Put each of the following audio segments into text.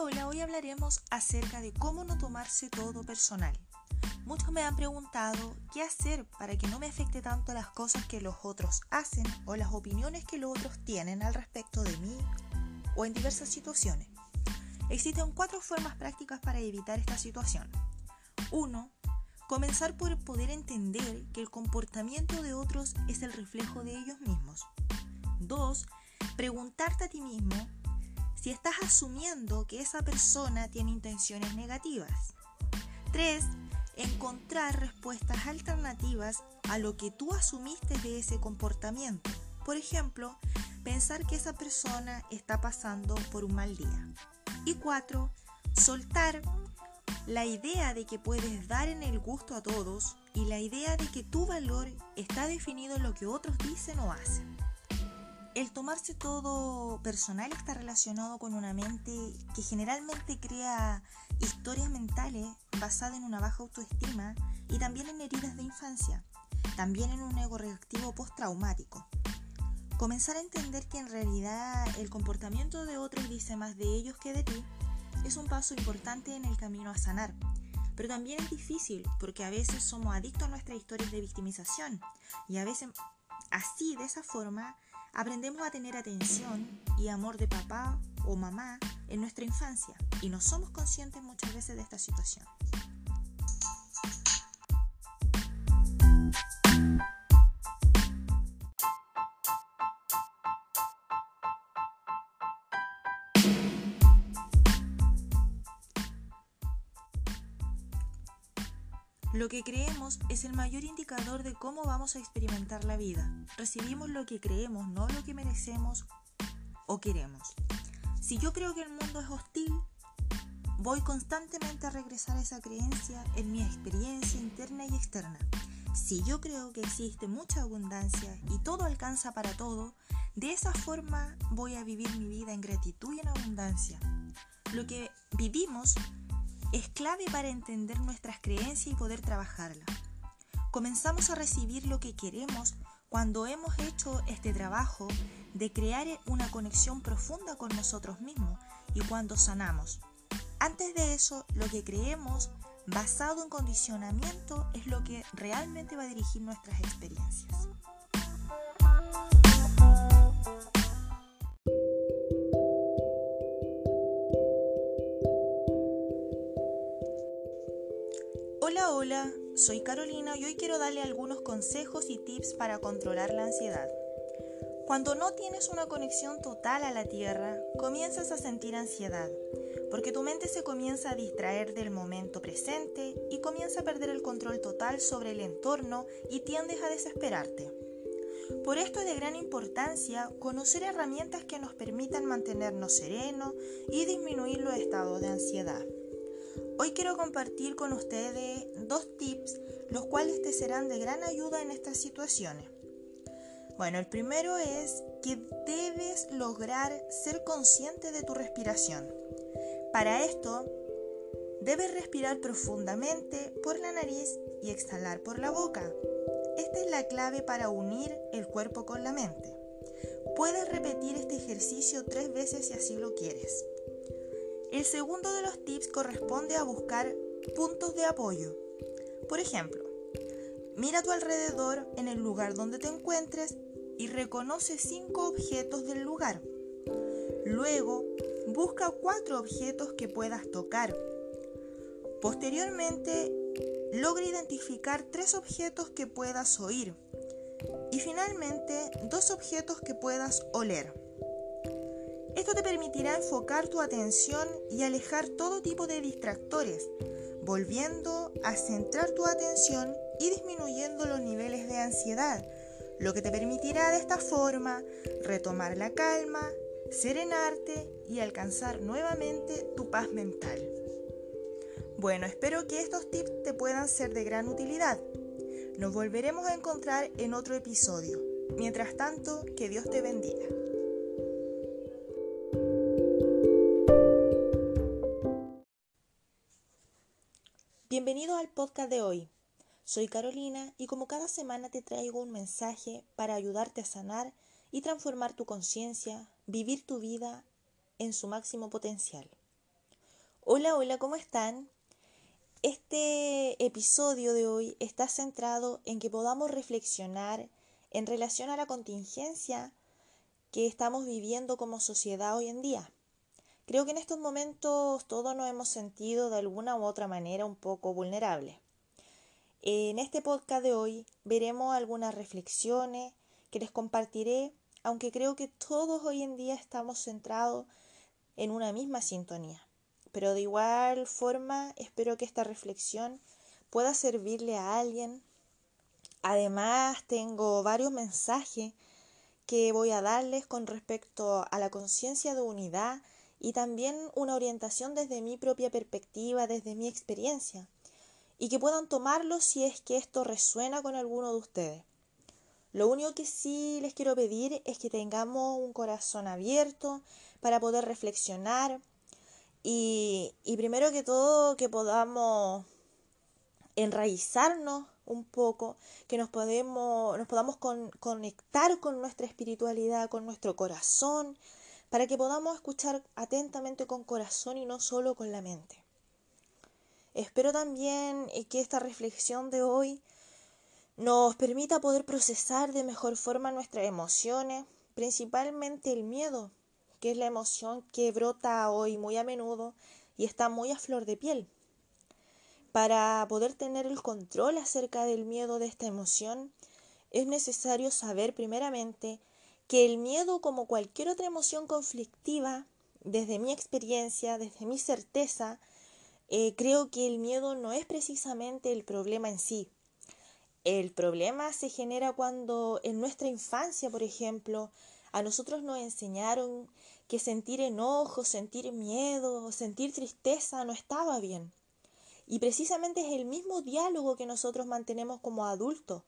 Hola, hoy hablaremos acerca de cómo no tomarse todo personal. Muchos me han preguntado qué hacer para que no me afecte tanto las cosas que los otros hacen o las opiniones que los otros tienen al respecto de mí o en diversas situaciones. Existen cuatro formas prácticas para evitar esta situación. 1. Comenzar por poder entender que el comportamiento de otros es el reflejo de ellos mismos. 2. Preguntarte a ti mismo si estás asumiendo que esa persona tiene intenciones negativas. 3. Encontrar respuestas alternativas a lo que tú asumiste de ese comportamiento. Por ejemplo, pensar que esa persona está pasando por un mal día. Y 4. Soltar la idea de que puedes dar en el gusto a todos y la idea de que tu valor está definido en lo que otros dicen o hacen. El tomarse todo personal está relacionado con una mente que generalmente crea historias mentales basadas en una baja autoestima y también en heridas de infancia, también en un ego reactivo postraumático. Comenzar a entender que en realidad el comportamiento de otros dice más de ellos que de ti es un paso importante en el camino a sanar. Pero también es difícil porque a veces somos adictos a nuestras historias de victimización y a veces así, de esa forma, Aprendemos a tener atención y amor de papá o mamá en nuestra infancia y no somos conscientes muchas veces de esta situación. Lo que creemos es el mayor indicador de cómo vamos a experimentar la vida. Recibimos lo que creemos, no lo que merecemos o queremos. Si yo creo que el mundo es hostil, voy constantemente a regresar a esa creencia en mi experiencia interna y externa. Si yo creo que existe mucha abundancia y todo alcanza para todo, de esa forma voy a vivir mi vida en gratitud y en abundancia. Lo que vivimos es clave para entender nuestras creencias y poder trabajarlas. Comenzamos a recibir lo que queremos cuando hemos hecho este trabajo de crear una conexión profunda con nosotros mismos y cuando sanamos. Antes de eso, lo que creemos basado en condicionamiento es lo que realmente va a dirigir nuestras experiencias. Hola, soy Carolina y hoy quiero darle algunos consejos y tips para controlar la ansiedad. Cuando no tienes una conexión total a la Tierra, comienzas a sentir ansiedad, porque tu mente se comienza a distraer del momento presente y comienza a perder el control total sobre el entorno y tiendes a desesperarte. Por esto es de gran importancia conocer herramientas que nos permitan mantenernos serenos y disminuir los estados de ansiedad. Hoy quiero compartir con ustedes dos tips, los cuales te serán de gran ayuda en estas situaciones. Bueno, el primero es que debes lograr ser consciente de tu respiración. Para esto, debes respirar profundamente por la nariz y exhalar por la boca. Esta es la clave para unir el cuerpo con la mente. Puedes repetir este ejercicio tres veces si así lo quieres. El segundo de los tips corresponde a buscar puntos de apoyo. Por ejemplo, mira a tu alrededor en el lugar donde te encuentres y reconoce cinco objetos del lugar. Luego, busca cuatro objetos que puedas tocar. Posteriormente, logra identificar tres objetos que puedas oír. Y finalmente, dos objetos que puedas oler. Esto te permitirá enfocar tu atención y alejar todo tipo de distractores, volviendo a centrar tu atención y disminuyendo los niveles de ansiedad, lo que te permitirá de esta forma retomar la calma, serenarte y alcanzar nuevamente tu paz mental. Bueno, espero que estos tips te puedan ser de gran utilidad. Nos volveremos a encontrar en otro episodio. Mientras tanto, que Dios te bendiga. Bienvenido al podcast de hoy. Soy Carolina y como cada semana te traigo un mensaje para ayudarte a sanar y transformar tu conciencia, vivir tu vida en su máximo potencial. Hola, hola, ¿cómo están? Este episodio de hoy está centrado en que podamos reflexionar en relación a la contingencia que estamos viviendo como sociedad hoy en día. Creo que en estos momentos todos nos hemos sentido de alguna u otra manera un poco vulnerables. En este podcast de hoy veremos algunas reflexiones que les compartiré, aunque creo que todos hoy en día estamos centrados en una misma sintonía. Pero de igual forma espero que esta reflexión pueda servirle a alguien. Además tengo varios mensajes que voy a darles con respecto a la conciencia de unidad y también una orientación desde mi propia perspectiva, desde mi experiencia, y que puedan tomarlo si es que esto resuena con alguno de ustedes. Lo único que sí les quiero pedir es que tengamos un corazón abierto para poder reflexionar, y, primero que todo, que podamos enraizarnos un poco, que nos, nos podamos conectar con nuestra espiritualidad, con nuestro corazón, para que podamos escuchar atentamente con corazón y no solo con la mente. Espero también que esta reflexión de hoy nos permita poder procesar de mejor forma nuestras emociones, principalmente el miedo, que es la emoción que brota hoy muy a menudo y está muy a flor de piel. Para poder tener el control acerca del miedo de esta emoción, es necesario saber primeramente que el miedo, como cualquier otra emoción conflictiva, desde mi experiencia, desde mi certeza, eh, creo que el miedo no es precisamente el problema en sí. El problema se genera cuando en nuestra infancia, por ejemplo, a nosotros nos enseñaron que sentir enojo, sentir miedo, sentir tristeza no estaba bien. Y precisamente es el mismo diálogo que nosotros mantenemos como adultos.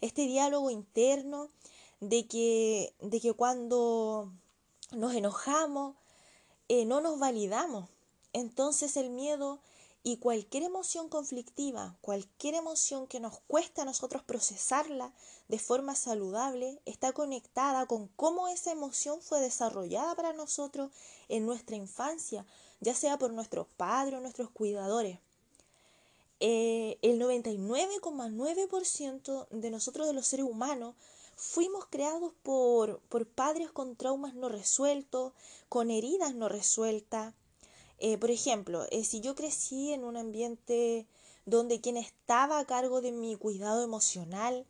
Este diálogo interno de que, de que cuando nos enojamos eh, no nos validamos. Entonces el miedo y cualquier emoción conflictiva, cualquier emoción que nos cuesta a nosotros procesarla de forma saludable, está conectada con cómo esa emoción fue desarrollada para nosotros en nuestra infancia, ya sea por nuestros padres o nuestros cuidadores. Eh, el 99,9% de nosotros, de los seres humanos, fuimos creados por, por padres con traumas no resueltos, con heridas no resueltas, eh, por ejemplo, eh, si yo crecí en un ambiente donde quien estaba a cargo de mi cuidado emocional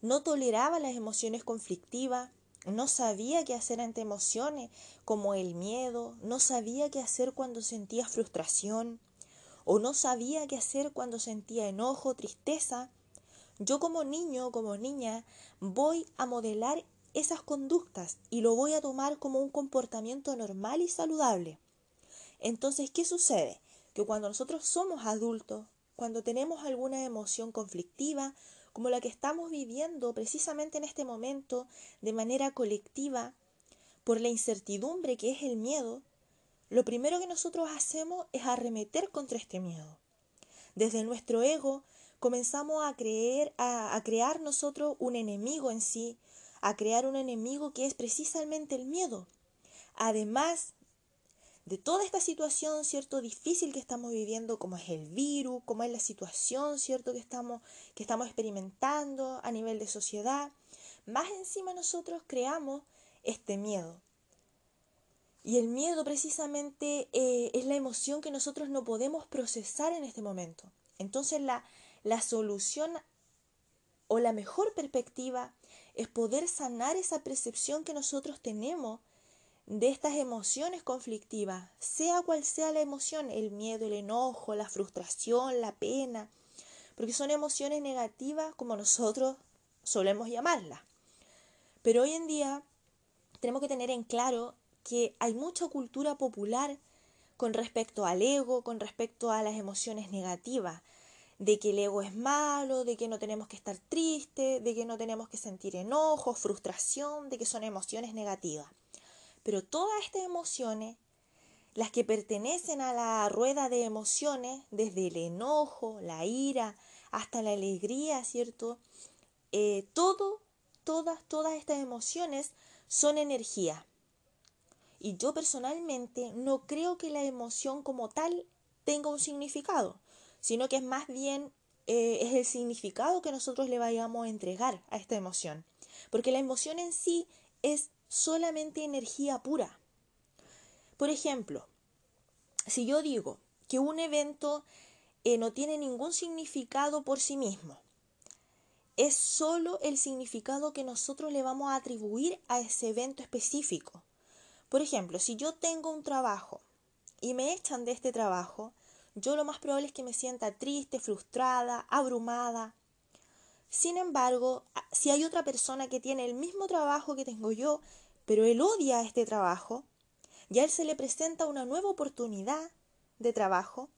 no toleraba las emociones conflictivas, no sabía qué hacer ante emociones como el miedo, no sabía qué hacer cuando sentía frustración o no sabía qué hacer cuando sentía enojo, tristeza, yo como niño, como niña, voy a modelar esas conductas y lo voy a tomar como un comportamiento normal y saludable. Entonces, ¿qué sucede? Que cuando nosotros somos adultos, cuando tenemos alguna emoción conflictiva, como la que estamos viviendo precisamente en este momento de manera colectiva, por la incertidumbre que es el miedo, lo primero que nosotros hacemos es arremeter contra este miedo. Desde nuestro ego comenzamos a creer, a, crear nosotros un enemigo en sí, a crear un enemigo que es precisamente el miedo. Además de toda esta situación, ¿cierto? Difícil que estamos viviendo, como es el virus, como es la situación, ¿cierto? Que estamos, que estamos experimentando a nivel de sociedad. Más encima nosotros creamos este miedo. Y el miedo precisamente eh, es la emoción que nosotros no podemos procesar en este momento. Entonces la, la solución o la mejor perspectiva es poder sanar esa percepción que nosotros tenemos de estas emociones conflictivas, sea cual sea la emoción, el miedo, el enojo, la frustración, la pena, porque son emociones negativas como nosotros solemos llamarlas. Pero hoy en día tenemos que tener en claro que hay mucha cultura popular con respecto al ego, con respecto a las emociones negativas, de que el ego es malo, de que no tenemos que estar tristes, de que no tenemos que sentir enojo, frustración, de que son emociones negativas. Pero todas estas emociones, las que pertenecen a la rueda de emociones, desde el enojo, la ira, hasta la alegría, ¿cierto? Eh, todo, todas, todas estas emociones son energía. Y yo personalmente no creo que la emoción como tal tenga un significado, sino que es más bien eh, es el significado que nosotros le vayamos a entregar a esta emoción. Porque la emoción en sí es solamente energía pura. Por ejemplo, si yo digo que un evento eh, no tiene ningún significado por sí mismo, es solo el significado que nosotros le vamos a atribuir a ese evento específico. Por ejemplo, si yo tengo un trabajo y me echan de este trabajo, yo lo más probable es que me sienta triste, frustrada, abrumada. Sin embargo, si hay otra persona que tiene el mismo trabajo que tengo yo, pero él odia este trabajo, y a él se le presenta una nueva oportunidad de trabajo,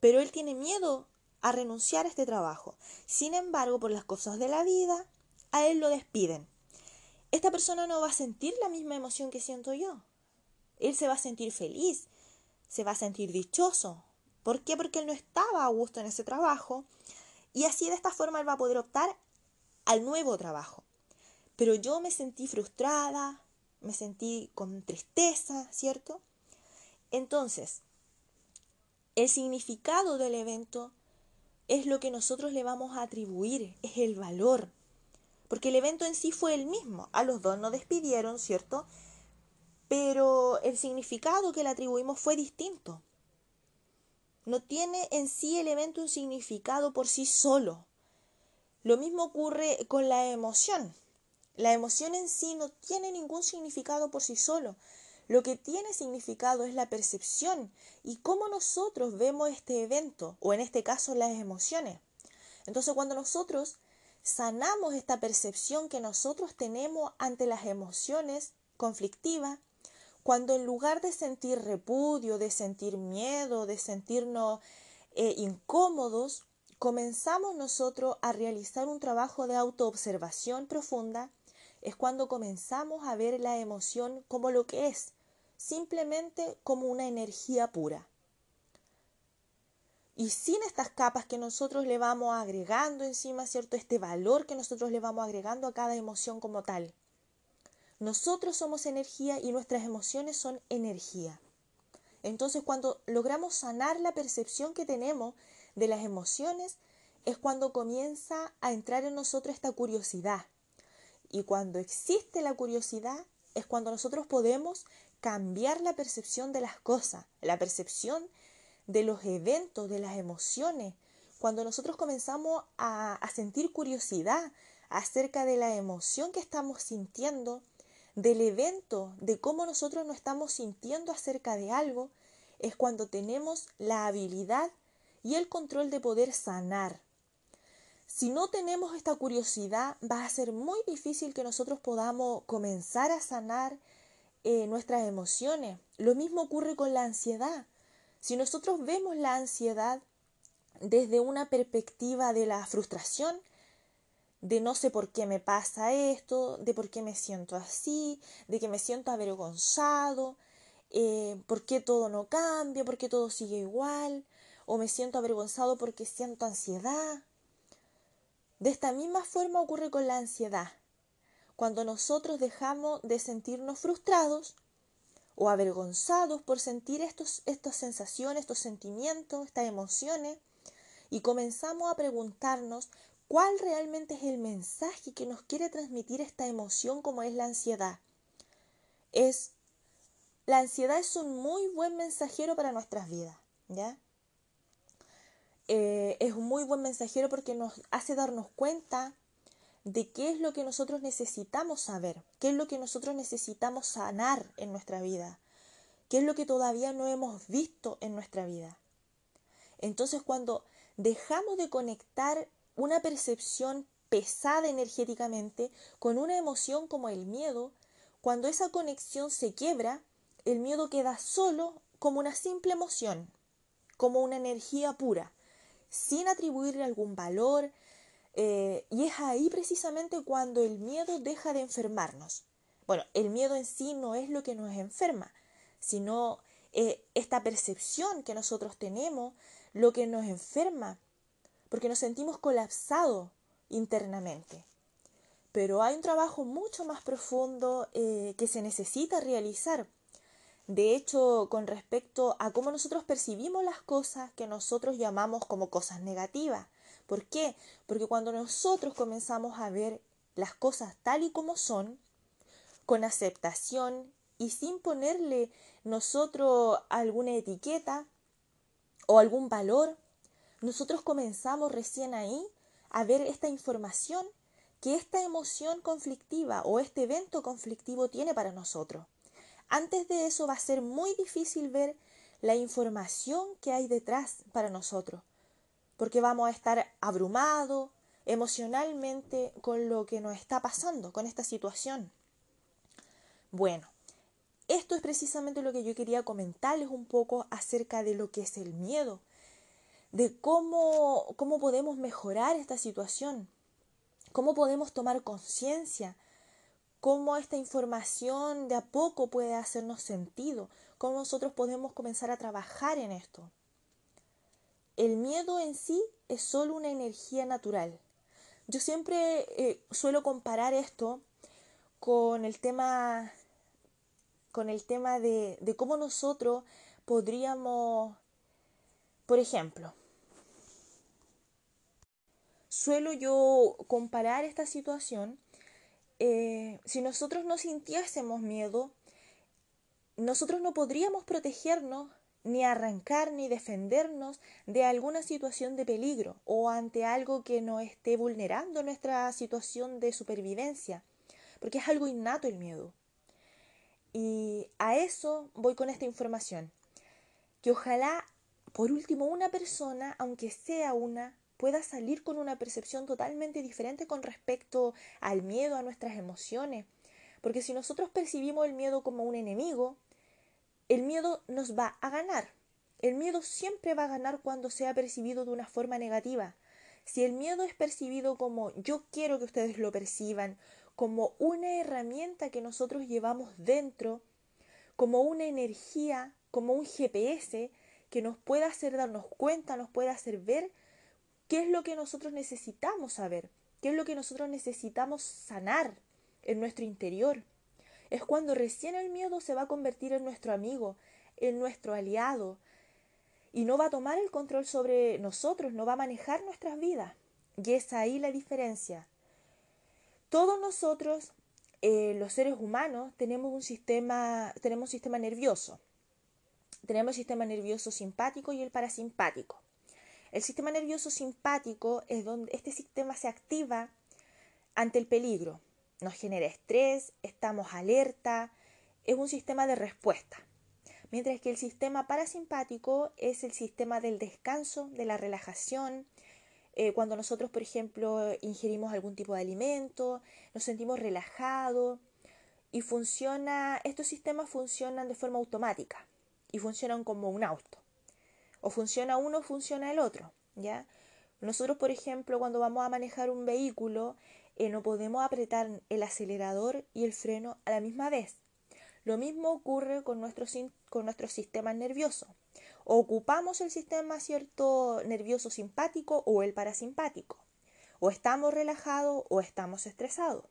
pero él tiene miedo a renunciar a este trabajo. Sin embargo, por las cosas de la vida, a él lo despiden. Esta persona no va a sentir la misma emoción que siento yo. Él se va a sentir feliz, se va a sentir dichoso. ¿Por qué? Porque él no estaba a gusto en ese trabajo y así de esta forma él va a poder optar al nuevo trabajo. Pero yo me sentí frustrada, me sentí con tristeza, ¿cierto? Entonces, el significado del evento es lo que nosotros le vamos a atribuir, es el valor. Porque el evento en sí fue el mismo. A los dos nos despidieron, ¿cierto? Pero el significado que le atribuimos fue distinto. No tiene en sí el evento un significado por sí solo. Lo mismo ocurre con la emoción. La emoción en sí no tiene ningún significado por sí solo. Lo que tiene significado es la percepción y cómo nosotros vemos este evento, o en este caso las emociones. Entonces cuando nosotros sanamos esta percepción que nosotros tenemos ante las emociones conflictivas, cuando en lugar de sentir repudio, de sentir miedo, de sentirnos eh, incómodos, comenzamos nosotros a realizar un trabajo de autoobservación profunda, es cuando comenzamos a ver la emoción como lo que es, simplemente como una energía pura. Y sin estas capas que nosotros le vamos agregando encima, ¿cierto? Este valor que nosotros le vamos agregando a cada emoción como tal. Nosotros somos energía y nuestras emociones son energía. Entonces cuando logramos sanar la percepción que tenemos de las emociones, es cuando comienza a entrar en nosotros esta curiosidad. Y cuando existe la curiosidad, es cuando nosotros podemos cambiar la percepción de las cosas, la percepción de los eventos, de las emociones. Cuando nosotros comenzamos a, sentir curiosidad acerca de la emoción que estamos sintiendo, del evento, de cómo nosotros nos estamos sintiendo acerca de algo, es cuando tenemos la habilidad y el control de poder sanar. Si no tenemos esta curiosidad, va a ser muy difícil que nosotros podamos comenzar a sanar eh, nuestras emociones. Lo mismo ocurre con la ansiedad. Si nosotros vemos la ansiedad desde una perspectiva de la frustración, de no sé por qué me pasa esto, de por qué me siento así, de que me siento avergonzado, eh, por qué todo no cambia, por qué todo sigue igual, o me siento avergonzado porque siento ansiedad. De esta misma forma ocurre con la ansiedad cuando nosotros dejamos de sentirnos frustrados o avergonzados por sentir estos, estas sensaciones, estos sentimientos, estas emociones, y comenzamos a preguntarnos cuál realmente es el mensaje que nos quiere transmitir esta emoción como es la ansiedad. Es la ansiedad es un muy buen mensajero para nuestras vidas, ¿ya? Eh, es un muy buen mensajero porque nos hace darnos cuenta de qué es lo que nosotros necesitamos saber, qué es lo que nosotros necesitamos sanar en nuestra vida, qué es lo que todavía no hemos visto en nuestra vida. Entonces cuando dejamos de conectar una percepción pesada energéticamente con una emoción como el miedo, cuando esa conexión se quiebra, el miedo queda solo como una simple emoción, como una energía pura, sin atribuirle algún valor, eh, y es ahí precisamente cuando el miedo deja de enfermarnos. Bueno, el miedo en sí no es lo que nos enferma, sino eh, esta percepción que nosotros tenemos, lo que nos enferma, porque nos sentimos colapsados internamente. Pero hay un trabajo mucho más profundo eh, que se necesita realizar. De hecho, con respecto a cómo nosotros percibimos las cosas que nosotros llamamos como cosas negativas. ¿Por qué? Porque cuando nosotros comenzamos a ver las cosas tal y como son, con aceptación y sin ponerle nosotros alguna etiqueta o algún valor, nosotros comenzamos recién ahí a ver esta información que esta emoción conflictiva o este evento conflictivo tiene para nosotros. Antes de eso va a ser muy difícil ver la información que hay detrás para nosotros, porque vamos a estar abrumados emocionalmente con lo que nos está pasando, con esta situación. Bueno, esto es precisamente lo que yo quería comentarles un poco acerca de lo que es el miedo, de cómo, cómo podemos mejorar esta situación, cómo podemos tomar conciencia, cómo esta información de a poco puede hacernos sentido, cómo nosotros podemos comenzar a trabajar en esto. El miedo en sí es solo una energía natural. Yo siempre eh, suelo comparar esto con el tema con el tema de, de cómo nosotros podríamos, por ejemplo, suelo yo comparar esta situación, eh, si nosotros no sintiésemos miedo, nosotros no podríamos protegernos ni arrancar ni defendernos de alguna situación de peligro o ante algo que nos esté vulnerando nuestra situación de supervivencia, porque es algo innato el miedo. Y a eso voy con esta información. Que ojalá, por último, una persona, aunque sea una, pueda salir con una percepción totalmente diferente con respecto al miedo, a nuestras emociones. Porque si nosotros percibimos el miedo como un enemigo, el miedo nos va a ganar. El miedo siempre va a ganar cuando sea percibido de una forma negativa. Si el miedo es percibido como yo quiero que ustedes lo perciban, como una herramienta que nosotros llevamos dentro, como una energía, como un GPS que nos puede hacer darnos cuenta, nos puede hacer ver qué es lo que nosotros necesitamos saber, qué es lo que nosotros necesitamos sanar en nuestro interior. Es cuando recién el miedo se va a convertir en nuestro amigo, en nuestro aliado, y no va a tomar el control sobre nosotros, no va a manejar nuestras vidas. Y es ahí la diferencia. Todos nosotros, eh, los seres humanos, tenemos un sistema, tenemos un sistema nervioso. Tenemos el sistema nervioso simpático y el parasimpático. El sistema nervioso simpático es donde este sistema se activa ante el peligro. Nos genera estrés, estamos alerta, es un sistema de respuesta. Mientras que el sistema parasimpático es el sistema del descanso, de la relajación, eh, cuando nosotros, por ejemplo, ingerimos algún tipo de alimento, nos sentimos relajados y funciona, estos sistemas funcionan de forma automática y funcionan como un auto. O funciona uno o funciona el otro, ¿ya? Nosotros, por ejemplo, cuando vamos a manejar un vehículo, eh, no podemos apretar el acelerador y el freno a la misma vez. Lo mismo ocurre con nuestro, con nuestro sistema nervioso ocupamos el sistema cierto nervioso simpático o el parasimpático. O estamos relajados o estamos estresados.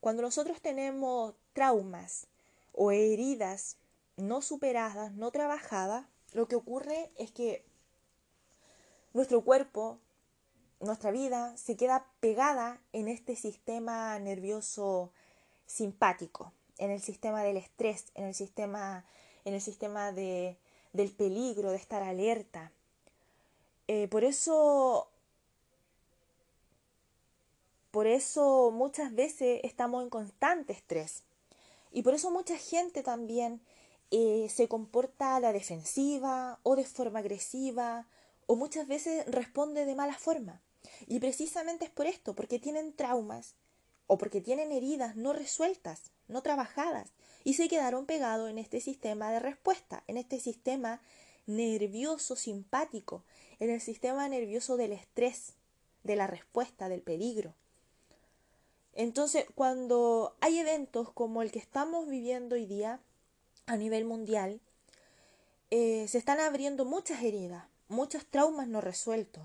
Cuando nosotros tenemos traumas o heridas no superadas, no trabajadas, lo que ocurre es que nuestro cuerpo, nuestra vida, se queda pegada en este sistema nervioso simpático, en el sistema del estrés, en el sistema, en el sistema de, del peligro, de estar alerta. Eh, por eso, por eso muchas veces estamos en constante estrés. Y por eso mucha gente también eh, se comporta a la defensiva o de forma agresiva o muchas veces responde de mala forma. Y precisamente es por esto, porque tienen traumas o porque tienen heridas no resueltas, no trabajadas, y se quedaron pegados en este sistema de respuesta, en este sistema nervioso simpático, en el sistema nervioso del estrés, de la respuesta, del peligro. Entonces, cuando hay eventos como el que estamos viviendo hoy día a nivel mundial, eh, se están abriendo muchas heridas, muchos traumas no resueltos,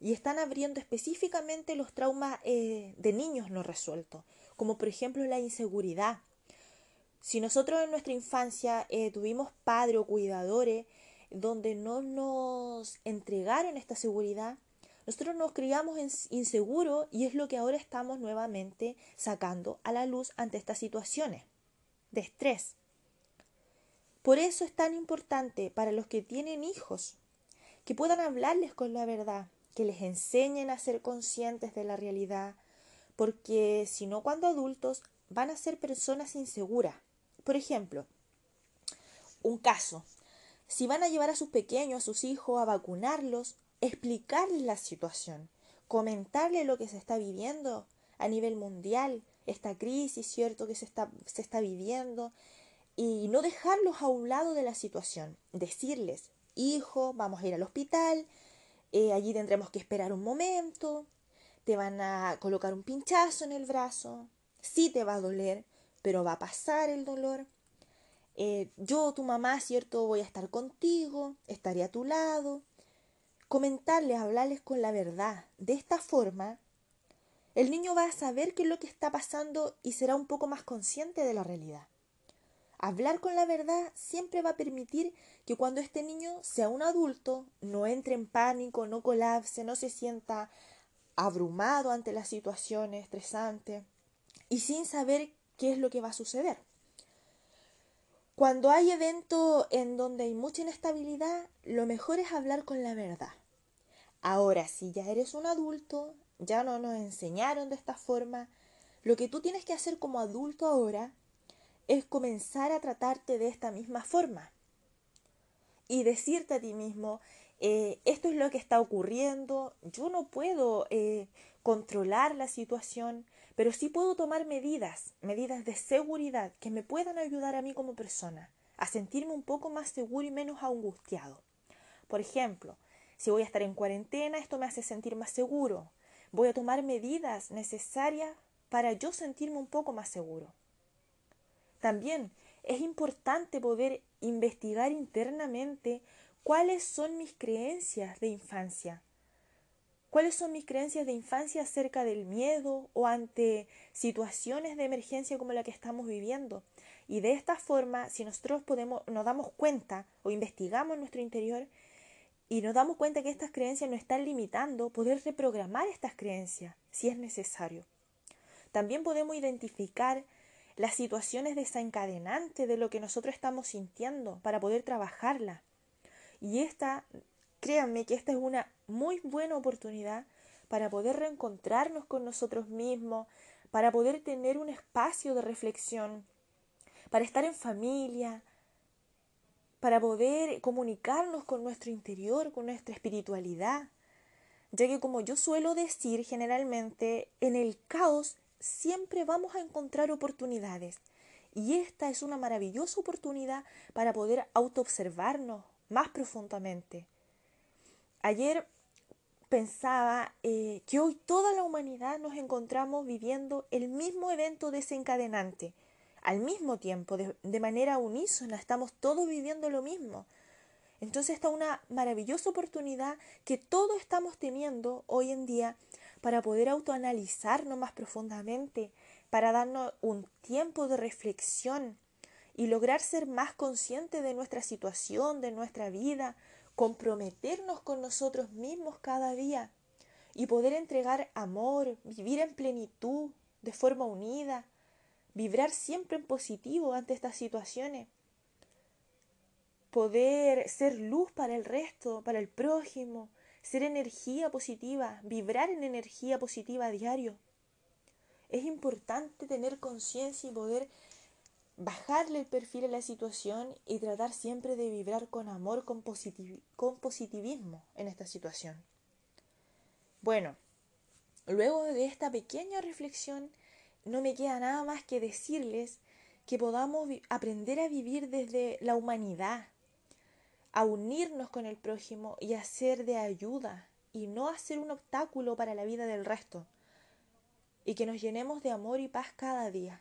y están abriendo específicamente los traumas eh, de niños no resueltos, como por ejemplo la inseguridad, Si nosotros en nuestra infancia eh, tuvimos padres o cuidadores donde no nos entregaron esta seguridad, nosotros nos criamos inseguros y es lo que ahora estamos nuevamente sacando a la luz ante estas situaciones de estrés. Por eso es tan importante para los que tienen hijos que puedan hablarles con la verdad, que les enseñen a ser conscientes de la realidad, porque si no cuando adultos van a ser personas inseguras. Por ejemplo, un caso, si van a llevar a sus pequeños, a sus hijos, a vacunarlos, explicarles la situación, comentarles lo que se está viviendo a nivel mundial, esta crisis, ¿cierto?, que se está, se está viviendo, y no dejarlos a un lado de la situación, decirles, hijo, vamos a ir al hospital, eh, allí tendremos que esperar un momento, te van a colocar un pinchazo en el brazo, sí te va a doler, pero va a pasar el dolor. Eh, yo, tu mamá, cierto, voy a estar contigo, estaré a tu lado. Comentarles, hablarles con la verdad. De esta forma, el niño va a saber qué es lo que está pasando y será un poco más consciente de la realidad. Hablar con la verdad siempre va a permitir que cuando este niño sea un adulto no entre en pánico, no colapse, no se sienta abrumado ante la situación estresante y sin saber qué es lo que va a suceder. Cuando hay eventos en donde hay mucha inestabilidad, lo mejor es hablar con la verdad. Ahora, si ya eres un adulto, ya no nos enseñaron de esta forma, lo que tú tienes que hacer como adulto ahora es comenzar a tratarte de esta misma forma y decirte a ti mismo, eh, esto es lo que está ocurriendo, yo no puedo eh, controlar la situación, pero sí puedo tomar medidas, medidas de seguridad que me puedan ayudar a mí como persona a sentirme un poco más seguro y menos angustiado. Por ejemplo, si voy a estar en cuarentena, esto me hace sentir más seguro. Voy a tomar medidas necesarias para yo sentirme un poco más seguro. También es importante poder investigar internamente cuáles son mis creencias de infancia. ¿Cuáles son mis creencias de infancia acerca del miedo o ante situaciones de emergencia como la que estamos viviendo? Y de esta forma, si nosotros podemos, nos damos cuenta o investigamos nuestro interior y nos damos cuenta que estas creencias nos están limitando, poder reprogramar estas creencias si es necesario. También podemos identificar las situaciones desencadenantes de lo que nosotros estamos sintiendo para poder trabajarla. Y esta, créanme que esta es una muy buena oportunidad para poder reencontrarnos con nosotros mismos, para poder tener un espacio de reflexión, para estar en familia, para poder comunicarnos con nuestro interior, con nuestra espiritualidad, ya que como yo suelo decir generalmente, en el caos siempre vamos a encontrar oportunidades. Y esta es una maravillosa oportunidad para poder autoobservarnos más profundamente. Ayer pensaba eh, que hoy toda la humanidad nos encontramos viviendo el mismo evento desencadenante. Al mismo tiempo, de, de manera unísona, estamos todos viviendo lo mismo. Entonces esta es una maravillosa oportunidad que todos estamos teniendo hoy en día para poder autoanalizarnos más profundamente, para darnos un tiempo de reflexión y lograr ser más conscientes de nuestra situación, de nuestra vida, comprometernos con nosotros mismos cada día y poder entregar amor, vivir en plenitud, de forma unida, vibrar siempre en positivo ante estas situaciones, poder ser luz para el resto, para el prójimo, ser energía positiva, vibrar en energía positiva a diario. Es importante tener conciencia y poder bajarle el perfil a la situación y tratar siempre de vibrar con amor, con, con positivismo en esta situación. Bueno, luego de esta pequeña reflexión, no me queda nada más que decirles que podamos aprender a vivir desde la humanidad, a unirnos con el prójimo y a ser de ayuda y no a ser un obstáculo para la vida del resto. Y que nos llenemos de amor y paz cada día.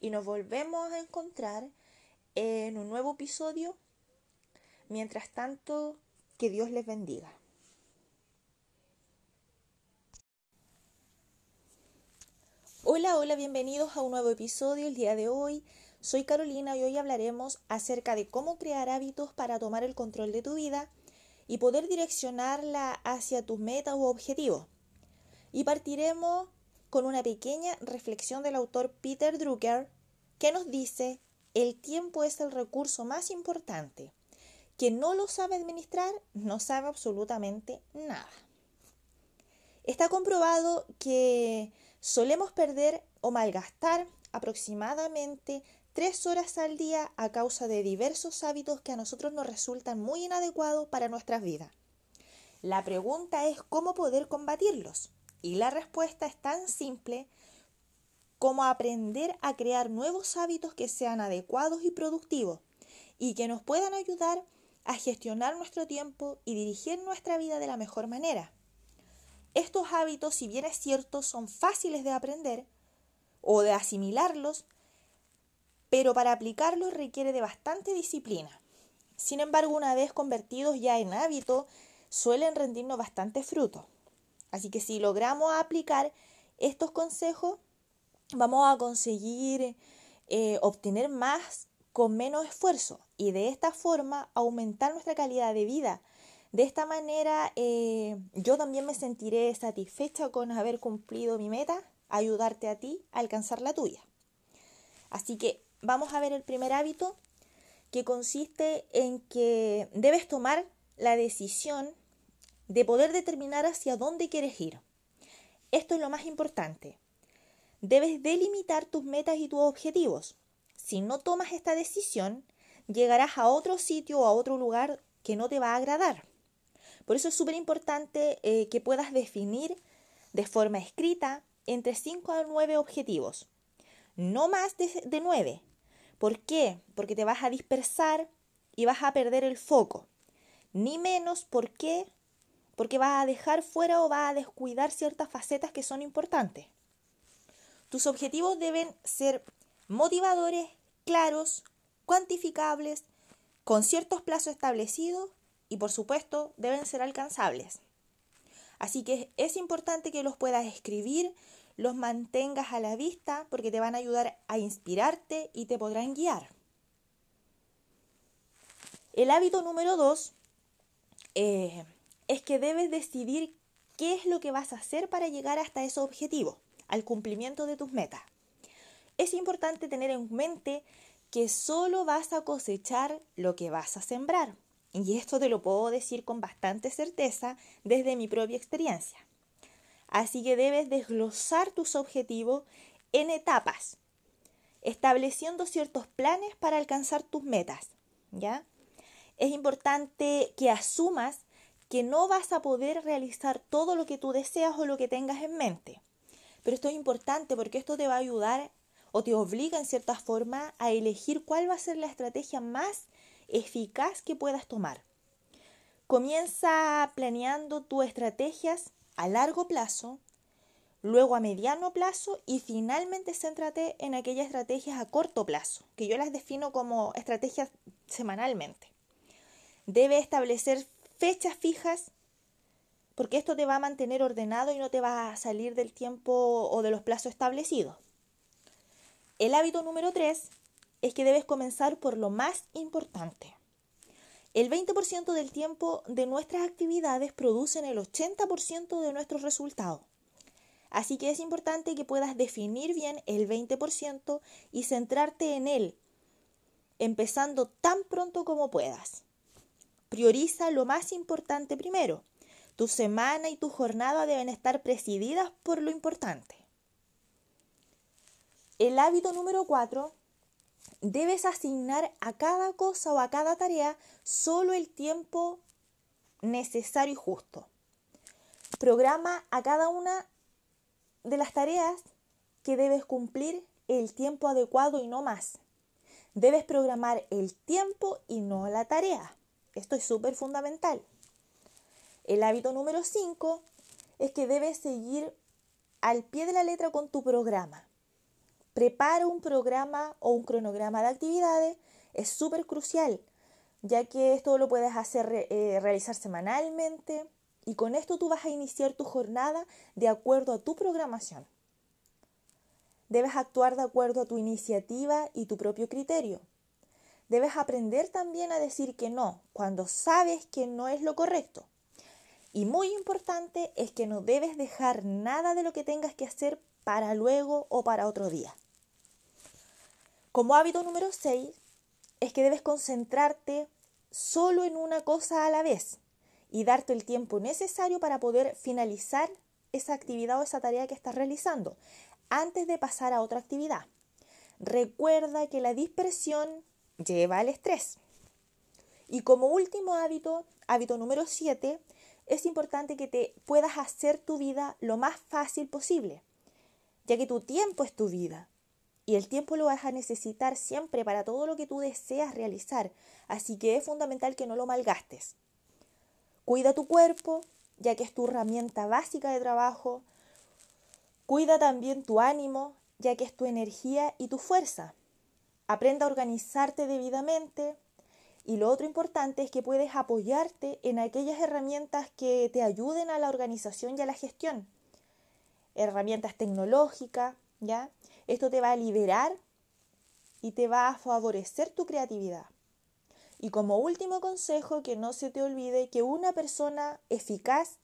Y nos volvemos a encontrar en un nuevo episodio. Mientras tanto, que Dios les bendiga. Hola, hola, bienvenidos a un nuevo episodio el día de hoy Soy Carolina y hoy hablaremos acerca de cómo crear hábitos para tomar el control de tu vida y poder direccionarla hacia tus metas u objetivos. Y partiremos con una pequeña reflexión del autor Peter Drucker que nos dice, el tiempo es el recurso más importante. Quien no lo sabe administrar no sabe absolutamente nada. Está comprobado que solemos perder o malgastar aproximadamente tres horas al día a causa de diversos hábitos que a nosotros nos resultan muy inadecuados para nuestras vidas. La pregunta es cómo poder combatirlos. Y la respuesta es tan simple como aprender a crear nuevos hábitos que sean adecuados y productivos y que nos puedan ayudar a gestionar nuestro tiempo y dirigir nuestra vida de la mejor manera. Estos hábitos, si bien es cierto, son fáciles de aprender o de asimilarlos, pero para aplicarlos requiere de bastante disciplina. Sin embargo, una vez convertidos ya en hábito, suelen rendirnos bastante fruto. Así que si logramos aplicar estos consejos, vamos a conseguir eh, obtener más con menos esfuerzo y de esta forma aumentar nuestra calidad de vida de esta manera eh, yo también me sentiré satisfecha con haber cumplido mi meta, ayudarte a ti a alcanzar la tuya. Así que vamos a ver el primer hábito que consiste en que debes tomar la decisión de poder determinar hacia dónde quieres ir. Esto es lo más importante. Debes delimitar tus metas y tus objetivos. Si no tomas esta decisión, llegarás a otro sitio o a otro lugar que no te va a agradar. Por eso es súper importante eh, que puedas definir de forma escrita entre 5 a 9 objetivos, no más de, de 9. ¿Por qué? Porque te vas a dispersar y vas a perder el foco. Ni menos, ¿por qué? Porque vas a dejar fuera o vas a descuidar ciertas facetas que son importantes. Tus objetivos deben ser motivadores, claros, cuantificables, con ciertos plazos establecidos y por supuesto deben ser alcanzables. Así que es importante que los puedas escribir, los mantengas a la vista porque te van a ayudar a inspirarte y te podrán guiar. El hábito número dos eh, es que debes decidir qué es lo que vas a hacer para llegar hasta ese objetivo, al cumplimiento de tus metas. Es importante tener en mente que solo vas a cosechar lo que vas a sembrar. Y esto te lo puedo decir con bastante certeza desde mi propia experiencia. Así que debes desglosar tus objetivos en etapas, estableciendo ciertos planes para alcanzar tus metas, ¿ya? Es importante que asumas que no vas a poder realizar todo lo que tú deseas o lo que tengas en mente. Pero esto es importante porque esto te va a ayudar o te obliga en cierta forma a elegir cuál va a ser la estrategia más eficaz que puedas tomar. Comienza planeando tus estrategias a largo plazo, luego a mediano plazo y finalmente céntrate en aquellas estrategias a corto plazo, que yo las defino como estrategias semanalmente. Debe establecer fechas fijas porque esto te va a mantener ordenado y no te va a salir del tiempo o de los plazos establecidos. El hábito número 3 es que debes comenzar por lo más importante. El 20% del tiempo de nuestras actividades producen el 80% de nuestros resultados. Así que es importante que puedas definir bien el 20% y centrarte en él, empezando tan pronto como puedas. Prioriza lo más importante primero. Tu semana y tu jornada deben estar presididas por lo importante. El hábito número 4 debes asignar a cada cosa o a cada tarea solo el tiempo necesario y justo. Programa a cada una de las tareas que debes cumplir el tiempo adecuado y no más. Debes programar el tiempo y no la tarea. Esto es súper fundamental. El hábito número 5 es que debes seguir al pie de la letra con tu programa. Prepara un programa o un cronograma de actividades, es súper crucial, ya que esto lo puedes hacer eh, realizar semanalmente y con esto tú vas a iniciar tu jornada de acuerdo a tu programación. Debes actuar de acuerdo a tu iniciativa y tu propio criterio. Debes aprender también a decir que no cuando sabes que no es lo correcto. Y muy importante es que no debes dejar nada de lo que tengas que hacer para luego o para otro día. Como hábito número 6 es que debes concentrarte solo en una cosa a la vez y darte el tiempo necesario para poder finalizar esa actividad o esa tarea que estás realizando antes de pasar a otra actividad. Recuerda que la dispersión lleva al estrés. Y como último hábito, hábito número 7, es importante que te puedas hacer tu vida lo más fácil posible, ya que tu tiempo es tu vida. Y el tiempo lo vas a necesitar siempre para todo lo que tú deseas realizar, así que es fundamental que no lo malgastes. Cuida tu cuerpo, ya que es tu herramienta básica de trabajo. Cuida también tu ánimo, ya que es tu energía y tu fuerza. Aprenda a organizarte debidamente. Y lo otro importante es que puedes apoyarte en aquellas herramientas que te ayuden a la organización y a la gestión. Herramientas tecnológicas, ¿ya? Esto te va a liberar y te va a favorecer tu creatividad. Y como último consejo, que no se te olvide que una persona eficaz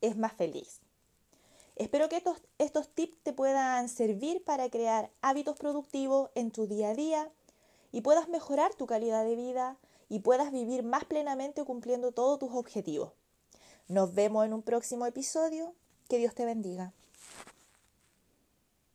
es más feliz. Espero que estos, estos tips te puedan servir para crear hábitos productivos en tu día a día y puedas mejorar tu calidad de vida y puedas vivir más plenamente cumpliendo todos tus objetivos. Nos vemos en un próximo episodio. Que Dios te bendiga.